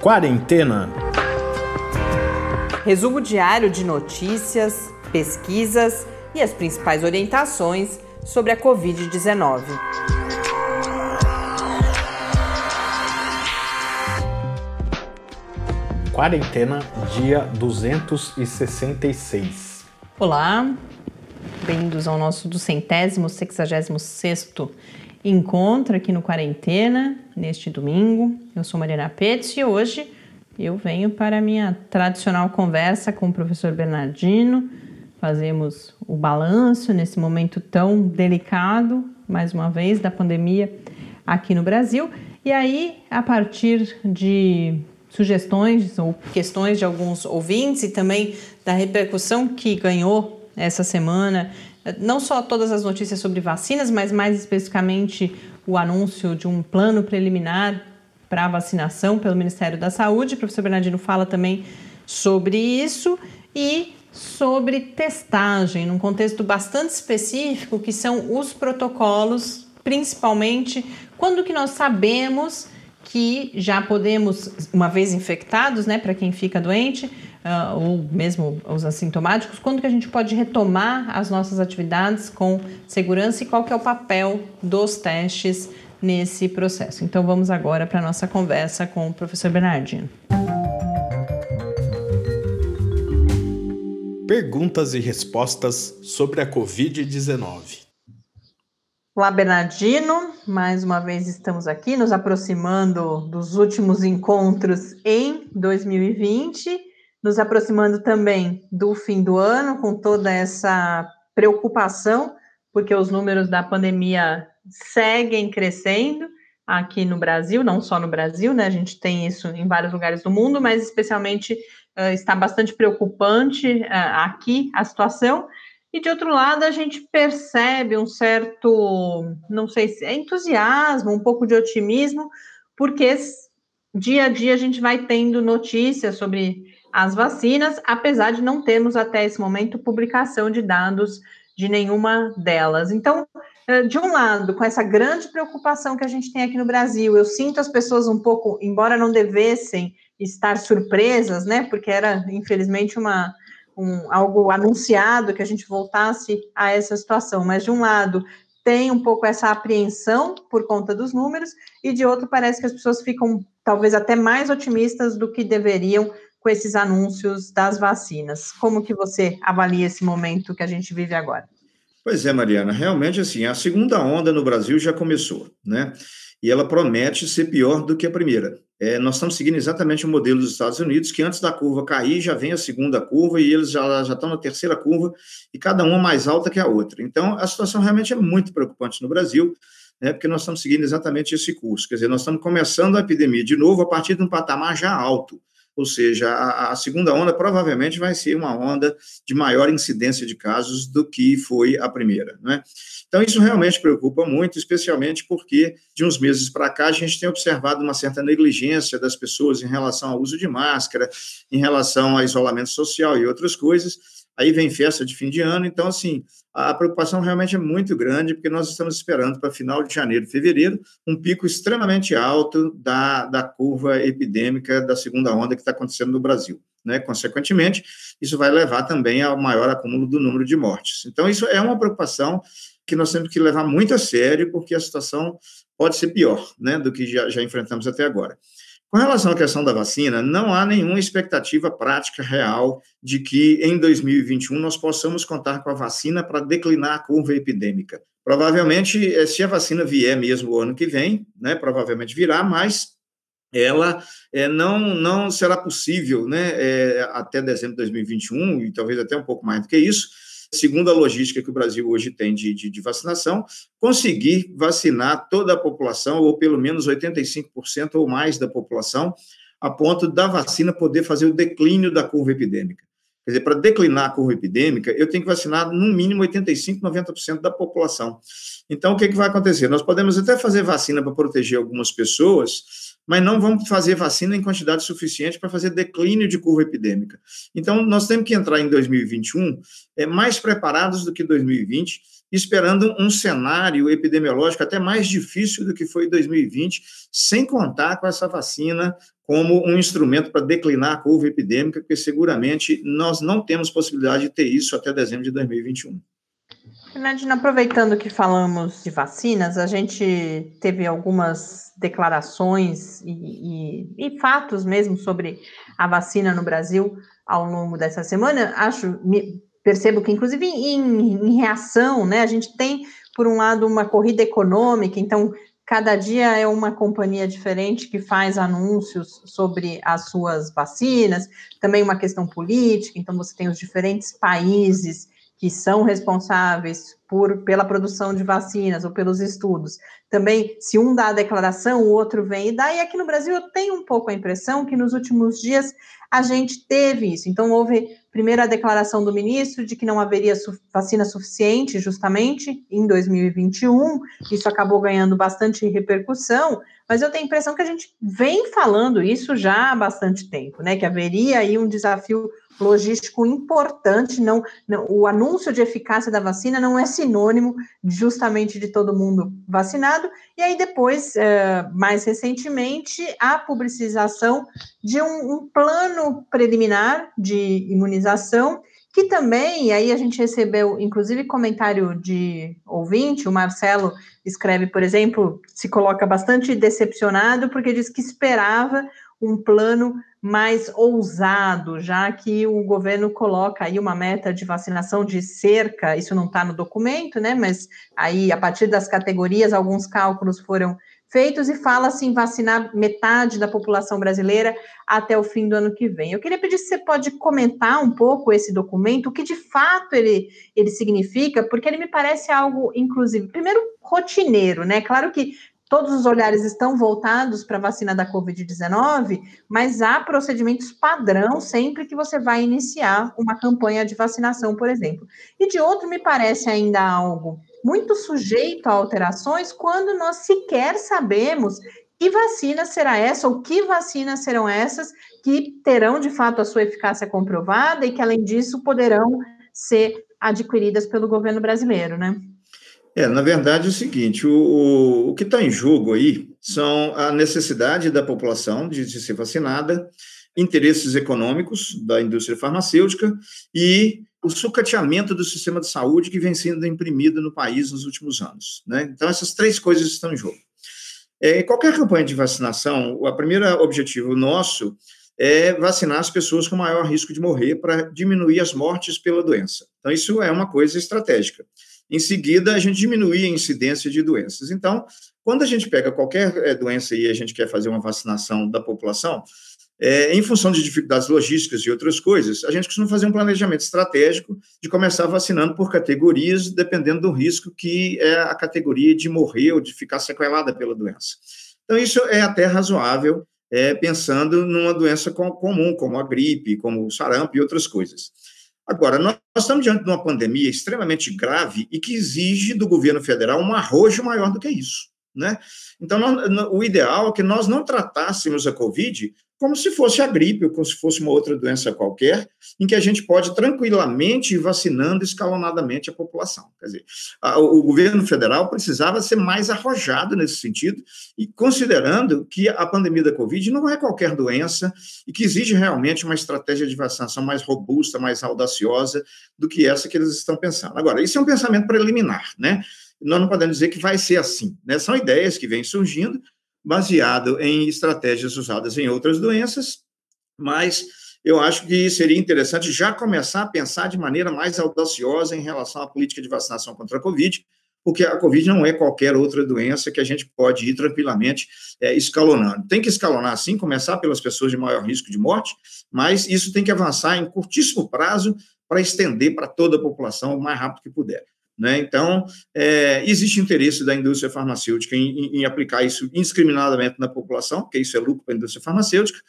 Quarentena. Resumo diário de notícias, pesquisas e as principais orientações sobre a Covid-19. Quarentena, dia 266. Olá, bem-vindos ao nosso do centésimo, sexagésimo sexto encontro aqui no Quarentena, neste domingo. Eu sou Mariana Petz e hoje eu venho para a minha tradicional conversa com o professor Bernardino. Fazemos o balanço nesse momento tão delicado, mais uma vez, da pandemia aqui no Brasil. E aí, a partir de sugestões ou questões de alguns ouvintes e também da repercussão que ganhou essa semana, não só todas as notícias sobre vacinas, mas mais especificamente o anúncio de um plano preliminar para vacinação pelo Ministério da Saúde. O professor Bernardino fala também sobre isso e sobre testagem, num contexto bastante específico, que são os protocolos, principalmente quando que nós sabemos que já podemos, uma vez infectados, né, para quem fica doente, uh, ou mesmo os assintomáticos, quando que a gente pode retomar as nossas atividades com segurança e qual que é o papel dos testes nesse processo. Então vamos agora para a nossa conversa com o professor Bernardino. Perguntas e respostas sobre a Covid-19. Olá, Bernardino. Mais uma vez estamos aqui, nos aproximando dos últimos encontros em 2020, nos aproximando também do fim do ano, com toda essa preocupação, porque os números da pandemia seguem crescendo aqui no Brasil, não só no Brasil, né? A gente tem isso em vários lugares do mundo, mas especialmente uh, está bastante preocupante uh, aqui a situação. E de outro lado, a gente percebe um certo, não sei se é entusiasmo, um pouco de otimismo, porque dia a dia a gente vai tendo notícias sobre as vacinas, apesar de não termos até esse momento publicação de dados de nenhuma delas. Então, eh, de um lado, com essa grande preocupação que a gente tem aqui no Brasil, eu sinto as pessoas um pouco, embora não devessem estar surpresas, né? Porque era, infelizmente, uma, um, algo anunciado que a gente voltasse a essa situação, mas de um lado tem um pouco essa apreensão por conta dos números, e de outro parece que as pessoas ficam talvez até mais otimistas do que deveriam com esses anúncios das vacinas. Como que você avalia esse momento que a gente vive agora? Pois é, Mariana, realmente assim, a segunda onda no Brasil já começou, né? E ela promete ser pior do que a primeira é, nós estamos seguindo exatamente o modelo dos Estados Unidos, que antes da curva cair, já vem a segunda curva e eles já, já estão na terceira curva, e cada uma mais alta que a outra. Então, a situação realmente é muito preocupante no Brasil, né, porque nós estamos seguindo exatamente esse curso. Quer dizer, nós estamos começando a epidemia de novo a partir de um patamar já alto. Ou seja, a, a, segunda onda provavelmente vai ser uma onda de maior incidência de casos do que foi a primeira. Né? Então, isso realmente preocupa muito, especialmente porque, de uns meses para cá, a gente tem observado uma certa negligência das pessoas em relação ao uso de máscara, em relação ao isolamento social e outras coisas. Aí vem festa de fim de ano, então, assim, a preocupação realmente é muito grande, porque nós estamos esperando para final de janeiro, fevereiro, um pico extremamente alto da, da curva epidêmica da segunda onda que está acontecendo no Brasil. Né? Consequentemente, isso vai levar também ao maior acúmulo do número de mortes. Então, isso é uma preocupação que nós temos que levar muito a sério, porque a situação pode ser pior né, do que já, já enfrentamos até agora. Com relação à questão da vacina, não há nenhuma expectativa prática real de que em 2021 nós possamos contar com a vacina para declinar a curva epidêmica. Provavelmente, eh, se a vacina vier mesmo o ano que vem, né, provavelmente virá, mas ela é, não, não será possível né, é, até dezembro de 2021, e talvez até um pouco mais do que isso, segundo a logística que o Brasil hoje tem de, de, de vacinação, conseguir vacinar toda a população, ou pelo menos 85% ou mais da população, a ponto da vacina poder fazer o declínio da curva epidêmica. Quer dizer, para declinar a curva epidêmica, eu tenho que vacinar no mínimo 85%, 90% da população. Então, o que, que vai acontecer? Nós podemos até fazer vacina para proteger algumas pessoas, mas não vamos fazer vacina em quantidade suficiente para fazer declínio de curva epidêmica. Então, nós temos que entrar em 2021 é, mais preparados do que 2020, esperando um cenário epidemiológico até mais difícil do que foi em 2020, sem contar com essa vacina como um instrumento para declinar a curva epidêmica, porque seguramente nós não temos possibilidade de ter isso até dezembro de 2021. Nadine, aproveitando que falamos de vacinas, a gente teve algumas declarações e, e, e, fatos mesmo sobre a vacina no Brasil ao longo dessa semana. Acho, percebo que, inclusive, em, em reação, né, a gente tem, por um lado, uma corrida econômica, então cada dia é uma companhia diferente que faz anúncios sobre as suas vacinas, também uma questão política, então você tem os diferentes países que são responsáveis por, pela produção de vacinas ou pelos estudos. Também, se um dá a declaração, o outro vem e dá. E aqui no Brasil eu tenho um pouco a impressão que nos últimos dias a gente teve isso. Então, houve primeiro a declaração do ministro de que não haveria su vacina suficiente, justamente em 2021. Isso acabou ganhando bastante repercussão, mas eu tenho a impressão que a gente vem falando isso já há bastante tempo, né? Que haveria aí um desafio logístico importante. Não, não, o anúncio de eficácia da vacina não é sinônimo justamente de todo mundo vacinado. E aí depois, é, mais recentemente, a publicização de um, um plano preliminar de imunização que também, aí a gente recebeu, inclusive, comentário de ouvinte, o Marcelo escreve, por exemplo, se coloca bastante decepcionado, porque diz que esperava um plano mais ousado, já que o governo coloca aí uma meta de vacinação de cerca, isso não está no documento, né? Mas aí, a partir das categorias, alguns cálculos foram feitos e fala assim vacinar metade da população brasileira até o fim do ano que vem. Eu queria pedir se você pode comentar um pouco esse documento, o que de fato ele, ele significa, porque ele me parece algo, inclusive, primeiro rotineiro, né? Claro que todos os olhares estão voltados para a vacina da Covid-19, mas há procedimentos padrão sempre que você vai iniciar uma campanha de vacinação, por exemplo. E de outro, me parece ainda algo muito sujeito a alterações quando nós sequer sabemos que vacina será essa ou que vacinas serão essas que terão de fato a sua eficácia comprovada e que, além disso, poderão ser adquiridas pelo governo brasileiro, né? É, na verdade é o seguinte, o, o, o que está em jogo aí são a necessidade da população de, de ser vacinada, interesses econômicos da indústria farmacêutica e o sucateamento do sistema de saúde que vem sendo imprimido no país nos últimos anos. Né? Então, essas três coisas estão em jogo. É, qualquer campanha de vacinação, o primeiro objetivo nosso é vacinar as pessoas com maior risco de morrer para diminuir as mortes pela doença. Então, isso é uma coisa estratégica. Em seguida, a gente diminui a incidência de doenças. Então, quando a gente pega qualquer eh, doença e a gente quer fazer uma vacinação da população, é, em função de dificuldades logísticas e outras coisas, a gente costuma fazer um planejamento estratégico de começar vacinando por categorias, dependendo do risco que é a categoria de morrer ou de ficar sequelada pela doença. Então, isso é até razoável, é, pensando numa doença comum, como a gripe, como o sarampo e outras coisas. Agora, nós estamos diante de uma pandemia extremamente grave e que exige do governo federal um arrojo maior do que isso. Né? Então, nós, o ideal é que nós não tratássemos a Covid como se fosse a gripe ou como se fosse uma outra doença qualquer, em que a gente pode tranquilamente ir vacinando escalonadamente a população. Quer dizer, a, o governo federal precisava ser mais arrojado nesse sentido, e considerando que a pandemia da Covid não é qualquer doença e que exige realmente uma estratégia de vacinação mais robusta, mais audaciosa do que essa que eles estão pensando. Agora, isso é um pensamento preliminar, né? Nós não podemos dizer que vai ser assim, né? São ideias que vêm surgindo, baseado em estratégias usadas em outras doenças, mas eu acho que seria interessante já começar a pensar de maneira mais audaciosa em relação à política de vacinação contra a Covid, porque a Covid não é qualquer outra doença que a gente pode ir tranquilamente é, escalonando. Tem que escalonar, sim, começar pelas pessoas de maior risco de morte, mas isso tem que avançar em curtíssimo prazo para estender para toda a população o mais rápido que puder. Né? Então, é, existe interesse da indústria farmacêutica em, em, em, aplicar isso indiscriminadamente na população, porque isso é lucro para a indústria farmacêutica.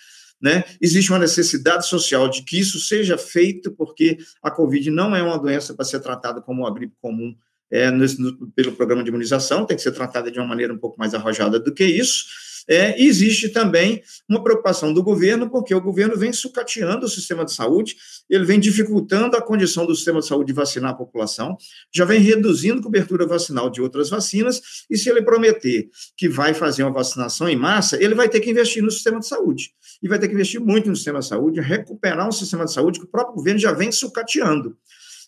Né? Existe uma necessidade social de que isso seja feito, porque a Covid não é uma doença para ser tratada como uma gripe comum é, no, pelo programa de imunização, tem que ser tratada de uma maneira um pouco mais arrojada do que isso. É, existe também uma preocupação do governo, porque o governo vem sucateando o sistema de saúde, ele vem dificultando a condição do sistema de saúde de vacinar a população, já vem reduzindo cobertura vacinal de outras vacinas, e se ele prometer que vai fazer uma vacinação em massa, ele vai ter que investir no sistema de saúde. E vai ter que investir muito no sistema de saúde, recuperar um sistema de saúde que o próprio governo já vem sucateando.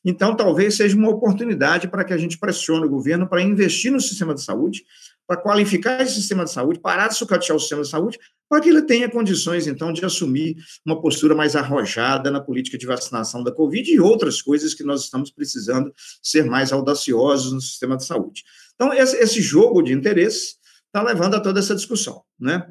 Então, talvez seja uma oportunidade para que a gente pressione o governo para investir no sistema de saúde, para qualificar esse sistema de saúde, parar de sucatear o sistema de saúde, para que ele tenha condições, então, de assumir uma postura mais arrojada na política de vacinação da Covid e outras coisas que nós estamos precisando ser mais audaciosos no sistema de saúde. Então, esse jogo de interesses está levando a toda essa discussão, né?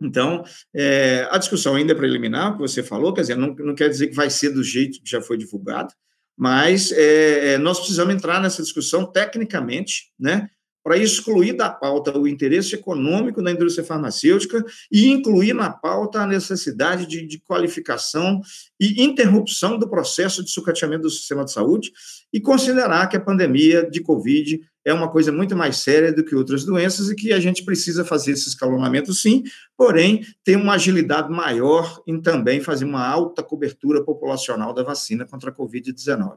Então, é, a discussão ainda é preliminar, que você falou, quer dizer, não, não quer dizer que vai ser do jeito que já foi divulgado, mas é, é, nós precisamos entrar nessa discussão tecnicamente, né, para excluir da pauta o interesse econômico da indústria farmacêutica e incluir na pauta a necessidade de, de qualificação e interrupção do processo de sucateamento do sistema de saúde e considerar que a pandemia de Covid é uma coisa muito mais séria do que outras doenças e que a gente precisa fazer esse escalonamento sim, porém ter uma agilidade maior em também fazer uma alta cobertura populacional da vacina contra a Covid-19.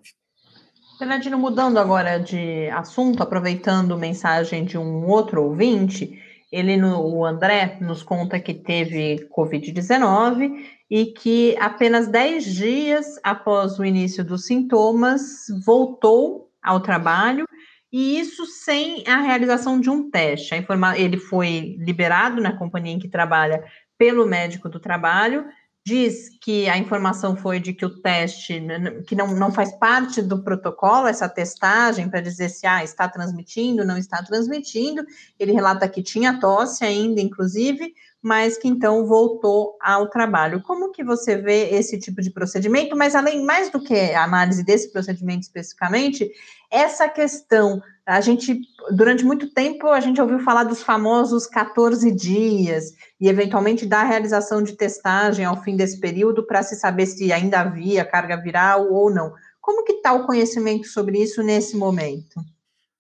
Bernardino, mudando agora de assunto, aproveitando mensagem de um outro ouvinte, ele, o André, nos conta que teve Covid-19 e que apenas 10 dias após o início dos sintomas voltou ao trabalho e isso sem a realização de um teste. Ele foi liberado na companhia em que trabalha pelo médico do trabalho, diz que a informação foi de que o teste, que não, não faz parte do protocolo, essa testagem para dizer se ah, está transmitindo, não está transmitindo. Ele relata que tinha tosse ainda, inclusive, mas que então voltou ao trabalho. Como que você vê esse tipo de procedimento? Mas além mais do que a análise desse procedimento especificamente, essa questão, a gente durante muito tempo a gente ouviu falar dos famosos 14 dias e eventualmente da realização de testagem ao fim desse período para se saber se ainda havia carga viral ou não. Como que está o conhecimento sobre isso nesse momento?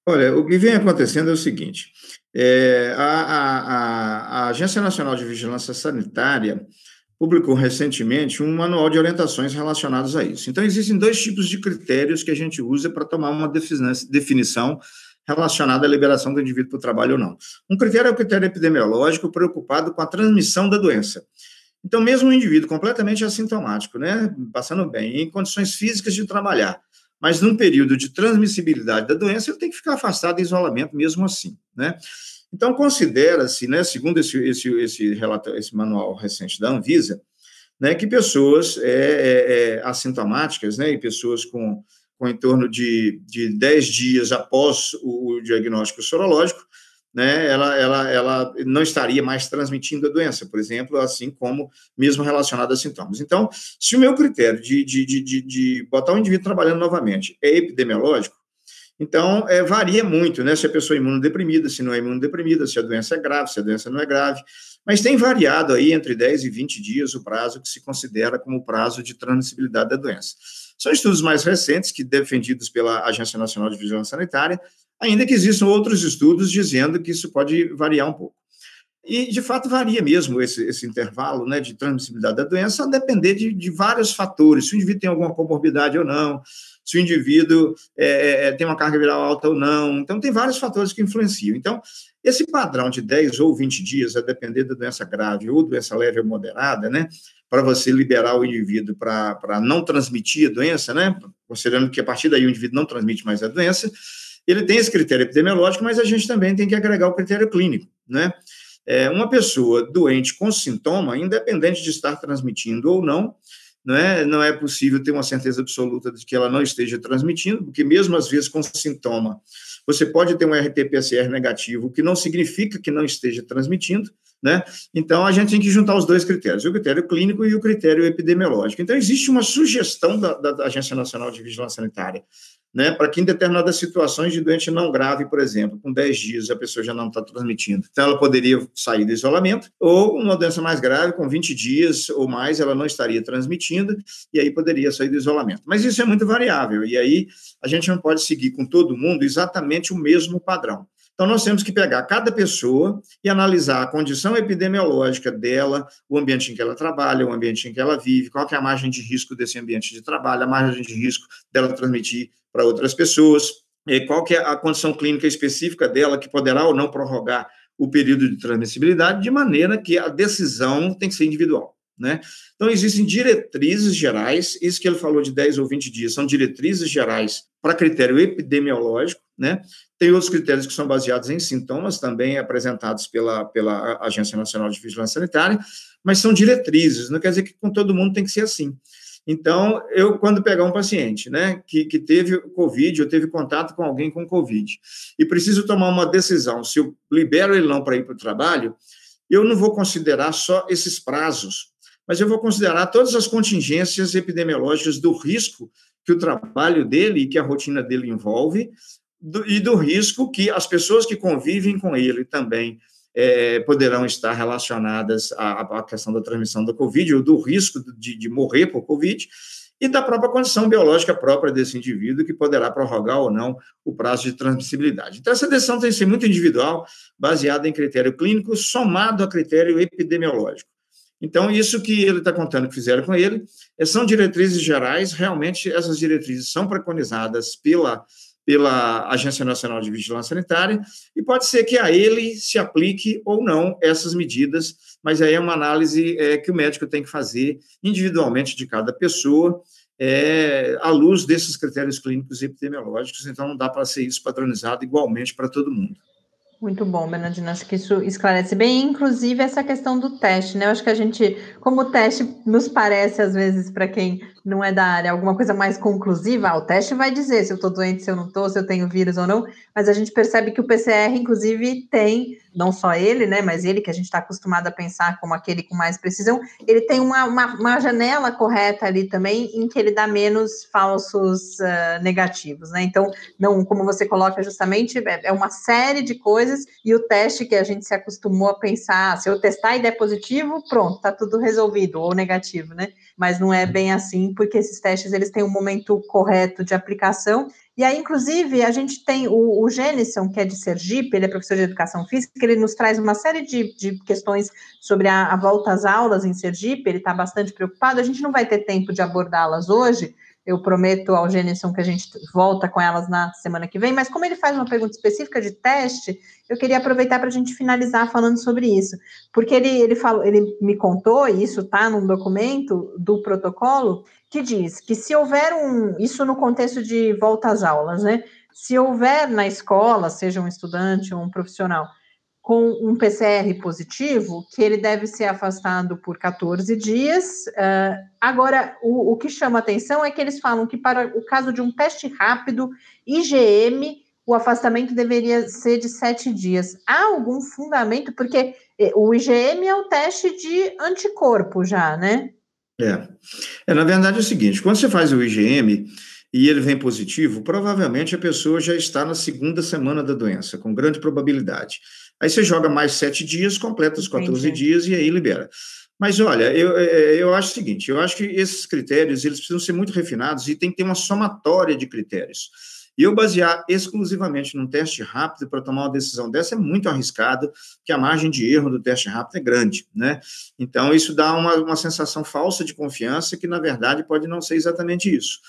Olha, o que vem acontecendo é o seguinte: é, a, a, a, Agência Nacional de Vigilância Sanitária publicou recentemente um manual de orientações relacionadas a isso. Então, existem dois tipos de critérios que a gente usa para tomar uma definição relacionada à liberação do indivíduo para o trabalho ou não. Um critério é o critério epidemiológico, preocupado com a transmissão da doença. Então, mesmo um indivíduo completamente assintomático, né, passando bem, em condições físicas de trabalhar, mas num período de transmissibilidade da doença, ele tem que ficar afastado de isolamento mesmo assim, né? Então, considera-se, né, segundo esse, esse, esse, relato, esse manual recente da Anvisa, né, que pessoas é, é, é, assintomáticas, né, e pessoas com, com em torno de, de 10 dias após o, diagnóstico sorológico, né, ela, ela, ela não estaria mais transmitindo a doença, por exemplo, assim como mesmo relacionada a sintomas. Então, se o meu critério de, de, de, de botar o indivíduo trabalhando novamente é epidemiológico, então é, varia muito, né, se a pessoa é imunodeprimida, se não é imunodeprimida, se a doença é grave, se a doença não é grave, mas tem variado aí entre 10 e 20 dias o prazo que se considera como prazo de transmissibilidade da doença. São estudos mais recentes, que defendidos pela Agência Nacional de Vigilância Sanitária, ainda que existam outros estudos dizendo que isso pode variar um pouco. E, de fato, varia mesmo esse, esse intervalo né, de transmissibilidade da doença, a depender de, de, vários fatores, se o indivíduo tem alguma comorbidade ou não, se o indivíduo é, é, é tem uma carga viral alta ou não. Então, tem vários fatores que influenciam. Então, esse padrão de 10 ou 20 dias, a depender da doença grave ou doença leve ou moderada, né, para você liberar o indivíduo para não transmitir a doença, né, considerando que a partir daí o indivíduo não transmite mais a doença, ele tem esse critério epidemiológico, mas a gente também tem que agregar o critério clínico, né? É, uma pessoa doente com sintoma, independente de estar transmitindo ou não, não é, não é possível ter uma certeza absoluta de que ela não esteja transmitindo, porque mesmo às vezes com sintoma, você pode ter um RT-PCR negativo, o que não significa que não esteja transmitindo, né? Então, a gente tem que juntar os dois critérios, o critério clínico e o critério epidemiológico. Então, existe uma sugestão da, da Agência Nacional de Vigilância Sanitária né, para que em determinadas situações de doente não grave, por exemplo, com 10 dias a pessoa já não está transmitindo. Então, ela poderia sair do isolamento, ou uma doença mais grave, com 20 dias ou mais, ela não estaria transmitindo, e aí poderia sair do isolamento. Mas isso é muito variável, e aí a gente não pode seguir com todo mundo exatamente o mesmo padrão. Então, nós temos que pegar cada pessoa e analisar a condição epidemiológica dela, o ambiente em que ela trabalha, o ambiente em que ela vive, qual é a margem de risco desse ambiente de trabalho, a margem de risco dela transmitir para outras pessoas, qual que é a condição clínica específica dela que poderá ou não prorrogar o período de transmissibilidade, de maneira que a decisão tem que ser individual. Né? Então, existem diretrizes gerais, isso que ele falou de 10 ou 20 dias, são diretrizes gerais para critério epidemiológico, né? Tem outros critérios que são baseados em sintomas, também apresentados pela, pela Agência Nacional de Vigilância Sanitária, mas são diretrizes, não quer dizer que com todo mundo tem que ser assim. Então, eu, quando pegar um paciente, né, que, que teve Covid, ou teve contato com alguém com Covid, e preciso tomar uma decisão se eu libero ele não para ir para o trabalho, eu não vou considerar só esses prazos mas eu vou considerar todas as contingências epidemiológicas do risco que o trabalho dele e que a rotina dele envolve, do, e do risco que as pessoas que convivem com ele também é, poderão estar relacionadas à, à, questão da transmissão da Covid, ou do risco de, de morrer por Covid, e da própria condição biológica própria desse indivíduo, que poderá prorrogar ou não o prazo de transmissibilidade. Então, essa decisão tem que ser muito individual, baseada em critério clínico, somado a critério epidemiológico. Então, isso que ele está contando que fizeram com ele eh, são diretrizes gerais, realmente essas diretrizes são preconizadas pela, pela Agência Nacional de Vigilância Sanitária, e pode ser que a ele se aplique ou não essas medidas, mas aí é uma análise é, que o médico tem que fazer individualmente de cada pessoa, é, à luz desses critérios clínicos e epidemiológicos, então não dá para ser isso padronizado igualmente para todo mundo. Muito bom, Bernardina. Acho que isso esclarece bem, inclusive essa questão do teste, né? Eu acho que a gente, como teste nos parece, às vezes, para quem não é da área, alguma coisa mais conclusiva, ah, o teste vai dizer se eu estou doente, se eu não estou, se eu tenho vírus ou não, mas a gente percebe que o PCR, inclusive, tem, não só ele, né, mas ele que a gente está acostumado a pensar como aquele com mais precisão, ele tem uma, uma, uma, janela correta ali também, em que ele dá menos falsos uh, negativos, né, então, não, como você coloca justamente, é, é uma série de coisas, e o teste que a gente se acostumou a pensar, se eu testar e der positivo, pronto, tá tudo resolvido, ou negativo, né, mas não é bem assim, porque esses testes eles têm um momento correto de aplicação. E aí, inclusive, a gente tem o, o Genison, que é de Sergipe, ele é professor de educação física, ele nos traz uma série de, de questões sobre a, a volta às aulas em Sergipe, ele está bastante preocupado, a gente não vai ter tempo de abordá-las hoje, eu prometo ao Genison que a gente volta com elas na semana que vem, mas como ele faz uma pergunta específica de teste, eu queria aproveitar para a gente finalizar falando sobre isso. Porque ele, ele, falou, ele me contou, e isso está num documento do protocolo, que diz que se houver um. Isso no contexto de volta às aulas, né? Se houver na escola, seja um estudante ou um profissional, com um PCR positivo, que ele deve ser afastado por 14 dias. Uh, agora, o, o, que chama atenção é que eles falam que para o caso de um teste rápido, IgM, o afastamento deveria ser de sete dias. Há algum fundamento? Porque eh, o IgM é o teste de anticorpo já, né? É. é. Na verdade é o seguinte, quando você faz o IgM e ele vem positivo, provavelmente a pessoa já está na segunda semana da doença, com grande probabilidade. Aí você joga mais sete dias, completa os 14 Entendi. dias e aí libera. Mas olha, eu, é, é, eu acho o seguinte: eu acho que esses critérios eles precisam ser muito refinados e tem que ter uma somatória de critérios. E eu basear exclusivamente num teste rápido para tomar uma decisão dessa é muito arriscado, porque a margem de erro do teste rápido é grande, né? Então, isso dá uma, uma sensação falsa de confiança que, na verdade, pode não ser exatamente isso.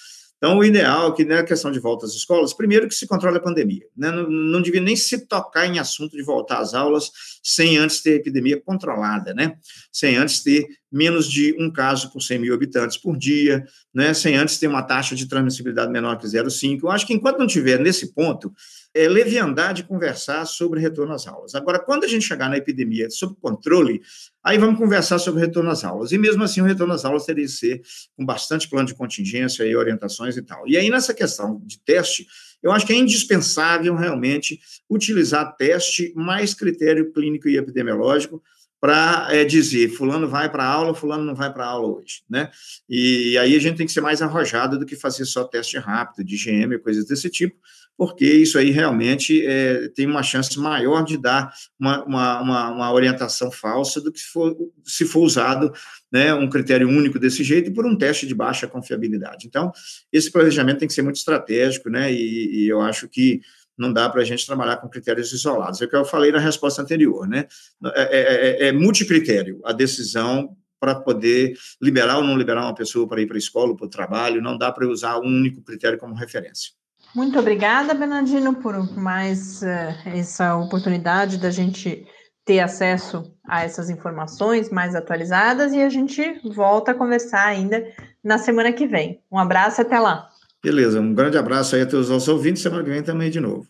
Então, o ideal é que, na né, questão de volta às escolas, primeiro que se controle a pandemia. Né? Não, não devia nem se tocar em assunto de voltar às aulas sem antes ter a epidemia controlada, né? Sem antes ter menos de um caso por 100 mil habitantes por dia, né? Sem antes ter uma taxa de transmissibilidade menor que 0,5. Eu acho que enquanto não tiver nesse ponto, é leviandade conversar sobre retorno às aulas. Agora, quando a gente chegar na epidemia sob controle, aí vamos conversar sobre retorno às aulas. E mesmo assim, o retorno às aulas teria que ser com bastante plano de contingência e orientações e tal. E aí, nessa questão de teste, eu acho que é indispensável realmente utilizar teste mais critério clínico e epidemiológico para é, dizer fulano vai para aula, fulano não vai para aula hoje, né? E aí a gente tem que ser mais arrojado do que fazer só teste rápido de IgM, coisas desse tipo, porque isso aí realmente é, tem uma chance maior de dar uma, uma, uma, orientação falsa do que se for, se for usado né, um critério único desse jeito e por um teste de baixa confiabilidade. Então, esse planejamento tem que ser muito estratégico, né, e, e eu acho que não dá para a gente trabalhar com critérios isolados. É o que eu falei na resposta anterior, né? É, é, é, é multicritério a decisão para poder liberar ou não liberar uma pessoa para ir para a escola, para o trabalho, não dá para usar um único critério como referência. Muito obrigada, Bernardino, por mais uh, essa oportunidade da gente ter acesso a essas informações mais atualizadas e a gente volta a conversar ainda na semana que vem. Um abraço e até lá. Beleza, um grande abraço aí a todos os ouvintes. Semana que vem também de novo.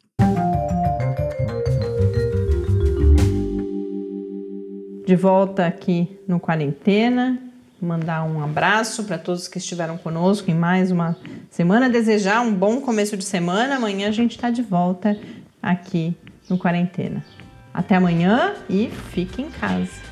De volta aqui no Quarentena, mandar um abraço para todos que estiveram conosco em mais uma semana, desejar um bom começo de semana. Amanhã a gente está de volta aqui no Quarentena. Até amanhã e fique em casa.